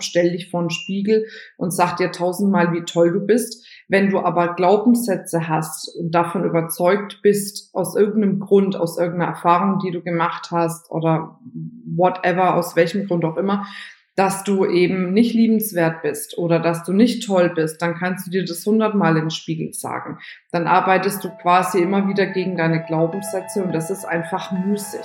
stell dich vor den Spiegel und sag dir tausendmal, wie toll du bist. Wenn du aber Glaubenssätze hast und davon überzeugt bist, aus irgendeinem Grund, aus irgendeiner Erfahrung, die du gemacht hast oder whatever, aus welchem Grund auch immer, dass du eben nicht liebenswert bist oder dass du nicht toll bist, dann kannst du dir das hundertmal den Spiegel sagen. Dann arbeitest du quasi immer wieder gegen deine Glaubenssätze und das ist einfach müßig.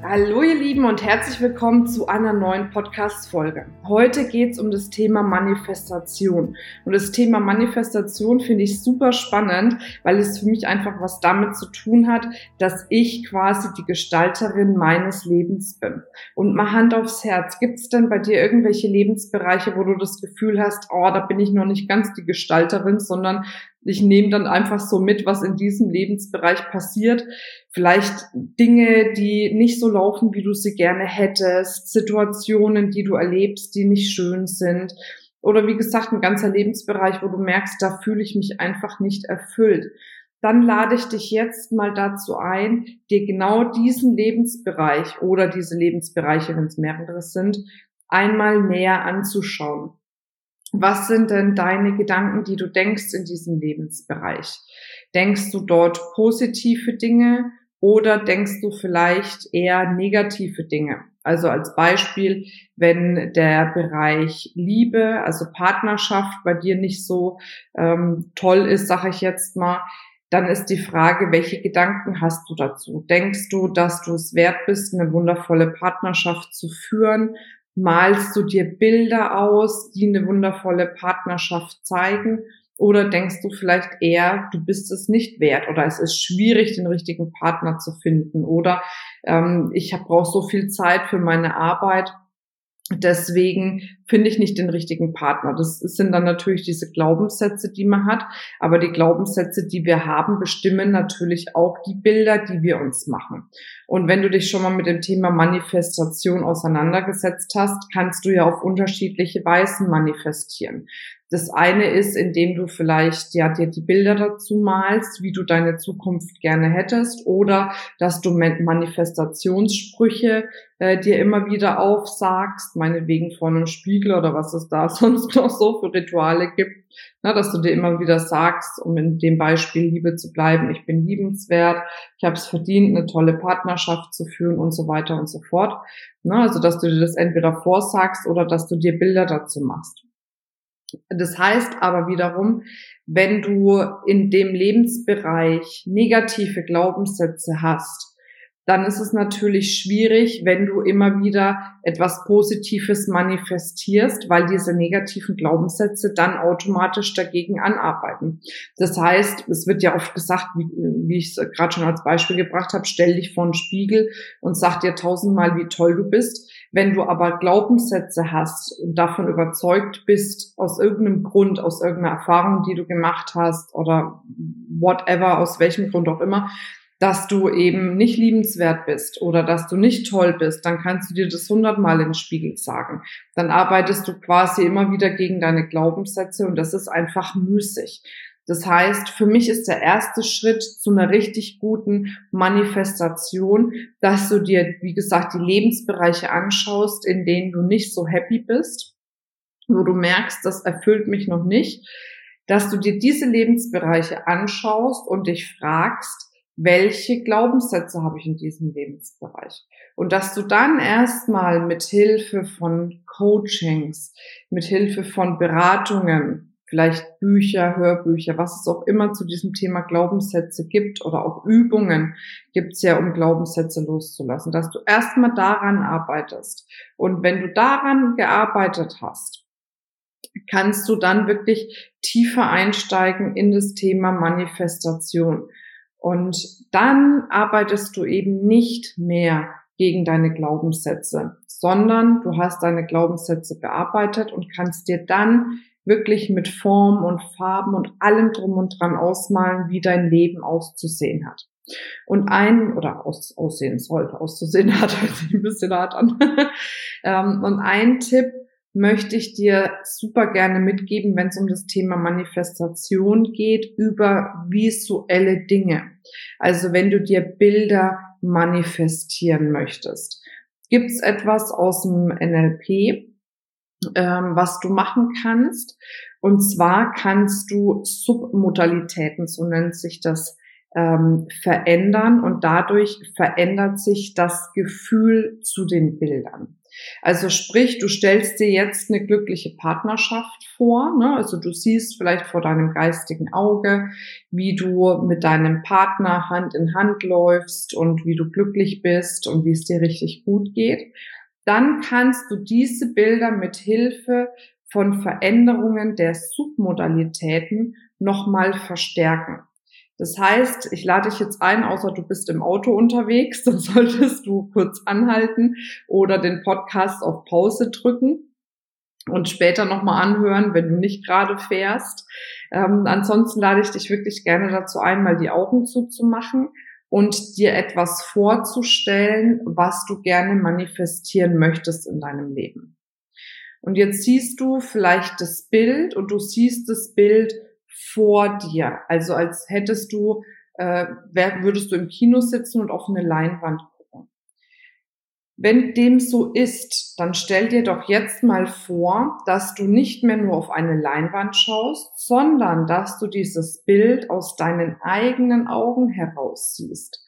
Hallo ihr Lieben und herzlich willkommen zu einer neuen Podcast-Folge. Heute geht es um das Thema Manifestation. Und das Thema Manifestation finde ich super spannend, weil es für mich einfach was damit zu tun hat, dass ich quasi die Gestalterin meines Lebens bin. Und mal Hand aufs Herz, gibt es denn bei dir irgendwelche Lebensbereiche, wo du das Gefühl hast, oh, da bin ich noch nicht ganz die Gestalterin, sondern ich nehme dann einfach so mit, was in diesem Lebensbereich passiert. Vielleicht Dinge, die nicht so laufen, wie du sie gerne hättest, Situationen, die du erlebst, die nicht schön sind. Oder wie gesagt, ein ganzer Lebensbereich, wo du merkst, da fühle ich mich einfach nicht erfüllt. Dann lade ich dich jetzt mal dazu ein, dir genau diesen Lebensbereich oder diese Lebensbereiche, wenn es mehrere sind, einmal näher anzuschauen. Was sind denn deine Gedanken, die du denkst in diesem Lebensbereich? Denkst du dort positive Dinge oder denkst du vielleicht eher negative Dinge? Also als Beispiel, wenn der Bereich Liebe, also Partnerschaft bei dir nicht so ähm, toll ist, sage ich jetzt mal, dann ist die Frage, welche Gedanken hast du dazu? Denkst du, dass du es wert bist, eine wundervolle Partnerschaft zu führen? Malst du dir Bilder aus, die eine wundervolle Partnerschaft zeigen? Oder denkst du vielleicht eher, du bist es nicht wert oder es ist schwierig, den richtigen Partner zu finden? Oder ähm, ich brauche so viel Zeit für meine Arbeit Deswegen finde ich nicht den richtigen Partner. Das sind dann natürlich diese Glaubenssätze, die man hat. Aber die Glaubenssätze, die wir haben, bestimmen natürlich auch die Bilder, die wir uns machen. Und wenn du dich schon mal mit dem Thema Manifestation auseinandergesetzt hast, kannst du ja auf unterschiedliche Weisen manifestieren. Das eine ist, indem du vielleicht ja dir die Bilder dazu malst, wie du deine Zukunft gerne hättest, oder dass du Manifestationssprüche äh, dir immer wieder aufsagst, meinetwegen vor einem Spiegel oder was es da sonst noch so für Rituale gibt, na, dass du dir immer wieder sagst, um in dem Beispiel Liebe zu bleiben, ich bin liebenswert, ich habe es verdient, eine tolle Partnerschaft zu führen und so weiter und so fort. Na, also dass du dir das entweder vorsagst oder dass du dir Bilder dazu machst. Das heißt aber wiederum, wenn du in dem Lebensbereich negative Glaubenssätze hast, dann ist es natürlich schwierig, wenn du immer wieder etwas Positives manifestierst, weil diese negativen Glaubenssätze dann automatisch dagegen anarbeiten. Das heißt, es wird ja oft gesagt, wie, wie ich es gerade schon als Beispiel gebracht habe, stell dich vor den Spiegel und sag dir tausendmal, wie toll du bist. Wenn du aber Glaubenssätze hast und davon überzeugt bist, aus irgendeinem Grund, aus irgendeiner Erfahrung, die du gemacht hast oder whatever, aus welchem Grund auch immer, dass du eben nicht liebenswert bist oder dass du nicht toll bist, dann kannst du dir das hundertmal in den Spiegel sagen. Dann arbeitest du quasi immer wieder gegen deine Glaubenssätze und das ist einfach müßig. Das heißt, für mich ist der erste Schritt zu einer richtig guten Manifestation, dass du dir, wie gesagt, die Lebensbereiche anschaust, in denen du nicht so happy bist, wo du merkst, das erfüllt mich noch nicht, dass du dir diese Lebensbereiche anschaust und dich fragst, welche Glaubenssätze habe ich in diesem Lebensbereich? Und dass du dann erstmal mit Hilfe von Coachings, mit Hilfe von Beratungen, vielleicht Bücher, Hörbücher, was es auch immer zu diesem Thema Glaubenssätze gibt oder auch Übungen gibt es ja, um Glaubenssätze loszulassen, dass du erstmal daran arbeitest. Und wenn du daran gearbeitet hast, kannst du dann wirklich tiefer einsteigen in das Thema Manifestation. Und dann arbeitest du eben nicht mehr gegen deine Glaubenssätze, sondern du hast deine Glaubenssätze bearbeitet und kannst dir dann wirklich mit Form und Farben und allem drum und dran ausmalen, wie dein Leben auszusehen hat. Und ein, oder aus, aussehen sollte, auszusehen hat, hört sich ein bisschen hart an. Ähm, und ein Tipp möchte ich dir super gerne mitgeben, wenn es um das Thema Manifestation geht, über visuelle Dinge. Also wenn du dir Bilder manifestieren möchtest. Gibt es etwas aus dem NLP, ähm, was du machen kannst? Und zwar kannst du Submodalitäten, so nennt sich das, ähm, verändern und dadurch verändert sich das Gefühl zu den Bildern. Also sprich, du stellst dir jetzt eine glückliche Partnerschaft vor. Ne? Also du siehst vielleicht vor deinem geistigen Auge, wie du mit deinem Partner Hand in Hand läufst und wie du glücklich bist und wie es dir richtig gut geht. Dann kannst du diese Bilder mit Hilfe von Veränderungen der Submodalitäten nochmal verstärken. Das heißt, ich lade dich jetzt ein, außer du bist im Auto unterwegs, dann solltest du kurz anhalten oder den Podcast auf Pause drücken und später nochmal anhören, wenn du nicht gerade fährst. Ähm, ansonsten lade ich dich wirklich gerne dazu ein, mal die Augen zuzumachen und dir etwas vorzustellen, was du gerne manifestieren möchtest in deinem Leben. Und jetzt siehst du vielleicht das Bild und du siehst das Bild vor dir. Also als hättest du, äh, würdest du im Kino sitzen und auf eine Leinwand gucken. Wenn dem so ist, dann stell dir doch jetzt mal vor, dass du nicht mehr nur auf eine Leinwand schaust, sondern dass du dieses Bild aus deinen eigenen Augen heraus siehst.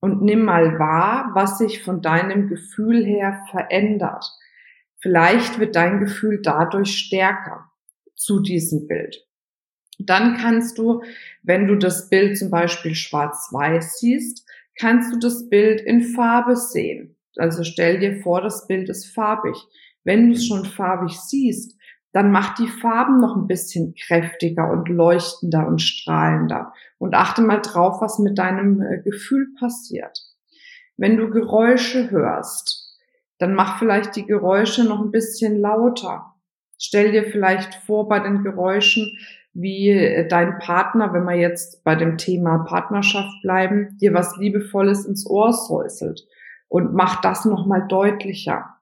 Und nimm mal wahr, was sich von deinem Gefühl her verändert. Vielleicht wird dein Gefühl dadurch stärker zu diesem Bild. Dann kannst du, wenn du das Bild zum Beispiel schwarz-weiß siehst, kannst du das Bild in Farbe sehen. Also stell dir vor, das Bild ist farbig. Wenn du es schon farbig siehst, dann mach die Farben noch ein bisschen kräftiger und leuchtender und strahlender. Und achte mal drauf, was mit deinem äh, Gefühl passiert. Wenn du Geräusche hörst, dann mach vielleicht die Geräusche noch ein bisschen lauter. Stell dir vielleicht vor bei den Geräuschen, wie äh, dein Partner, wenn wir jetzt bei dem Thema Partnerschaft bleiben, dir was Liebevolles ins Ohr säuselt und mach das nochmal deutlicher.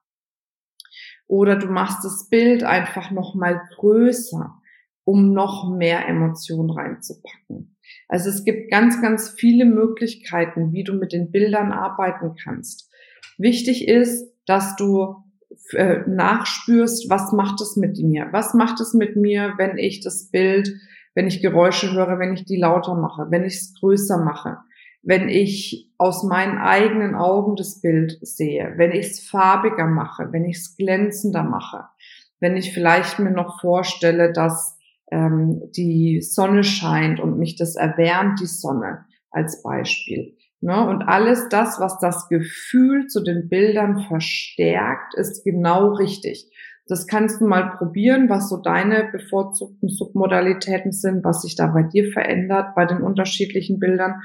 Oder du machst das Bild einfach nochmal größer, um noch mehr Emotionen reinzupacken. Also es gibt ganz, ganz viele Möglichkeiten, wie du mit den Bildern arbeiten kannst. Wichtig ist, dass du äh, nachspürst, was macht es mit mir? Was macht es mit mir, wenn ich das Bild, wenn ich Geräusche höre, wenn ich die lauter mache, wenn ich es größer mache, wenn ich aus meinen eigenen Augen das Bild sehe, wenn ich es farbiger mache, wenn ich es glänzender mache, wenn ich vielleicht mir noch vorstelle, dass ähm, die Sonne scheint und mich das erwärmt, die Sonne als Beispiel. Ne? Und alles das, was das Gefühl zu den Bildern verstärkt, ist genau richtig. Das kannst du mal probieren, was so deine bevorzugten Submodalitäten sind, was sich da bei dir verändert bei den unterschiedlichen Bildern.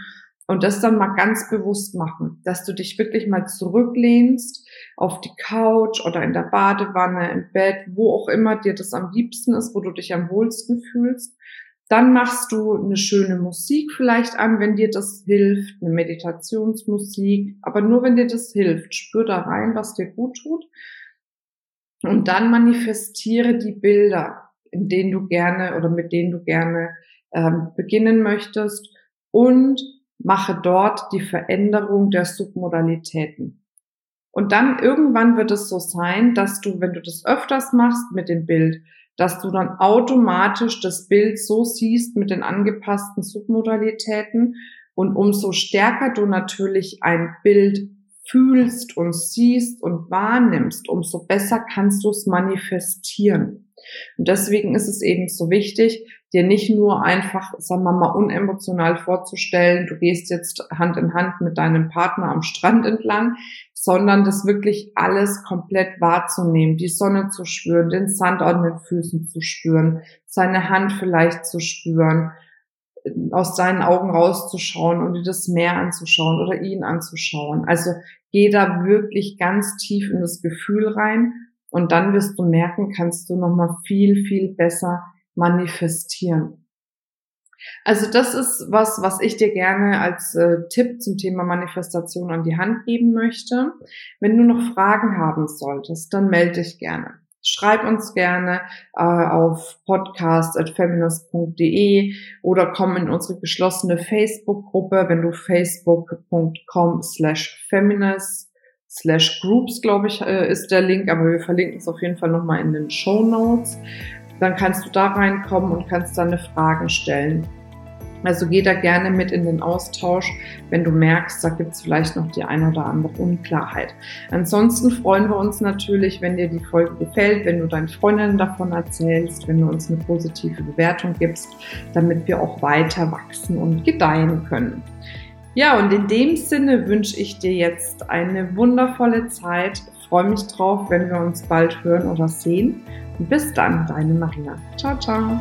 Und das dann mal ganz bewusst machen, dass du dich wirklich mal zurücklehnst auf die Couch oder in der Badewanne, im Bett, wo auch immer dir das am liebsten ist, wo du dich am wohlsten fühlst dann machst du eine schöne Musik vielleicht an, wenn dir das hilft, eine Meditationsmusik, aber nur wenn dir das hilft. Spür da rein, was dir gut tut. Und dann manifestiere die Bilder, in denen du gerne oder mit denen du gerne ähm, beginnen möchtest und mache dort die Veränderung der Submodalitäten. Und dann irgendwann wird es so sein, dass du, wenn du das öfters machst mit dem Bild, dass du dann automatisch das Bild so siehst mit den angepassten Submodalitäten und umso stärker du natürlich ein Bild fühlst und siehst und wahrnimmst, umso besser kannst du es manifestieren. Und deswegen ist es eben so wichtig, dir nicht nur einfach, sagen wir mal, unemotional vorzustellen, du gehst jetzt Hand in Hand mit deinem Partner am Strand entlang, sondern das wirklich alles komplett wahrzunehmen, die Sonne zu spüren, den Sand an den Füßen zu spüren, seine Hand vielleicht zu spüren, aus seinen Augen rauszuschauen und dir das Meer anzuschauen oder ihn anzuschauen. Also geh da wirklich ganz tief in das Gefühl rein und dann wirst du merken, kannst du nochmal viel, viel besser manifestieren. Also das ist was, was ich dir gerne als äh, Tipp zum Thema Manifestation an die Hand geben möchte. Wenn du noch Fragen haben solltest, dann melde dich gerne. Schreib uns gerne äh, auf podcast.feminist.de oder komm in unsere geschlossene Facebook-Gruppe, wenn du facebook.com slash feminist slash groups, glaube ich, äh, ist der Link, aber wir verlinken es auf jeden Fall nochmal in den Show Notes. Dann kannst du da reinkommen und kannst deine Fragen stellen. Also geh da gerne mit in den Austausch, wenn du merkst, da gibt es vielleicht noch die eine oder andere Unklarheit. Ansonsten freuen wir uns natürlich, wenn dir die Folge gefällt, wenn du deinen Freundinnen davon erzählst, wenn du uns eine positive Bewertung gibst, damit wir auch weiter wachsen und gedeihen können. Ja, und in dem Sinne wünsche ich dir jetzt eine wundervolle Zeit. Freue mich drauf, wenn wir uns bald hören oder sehen. bis dann, deine Marina. Ciao, ciao.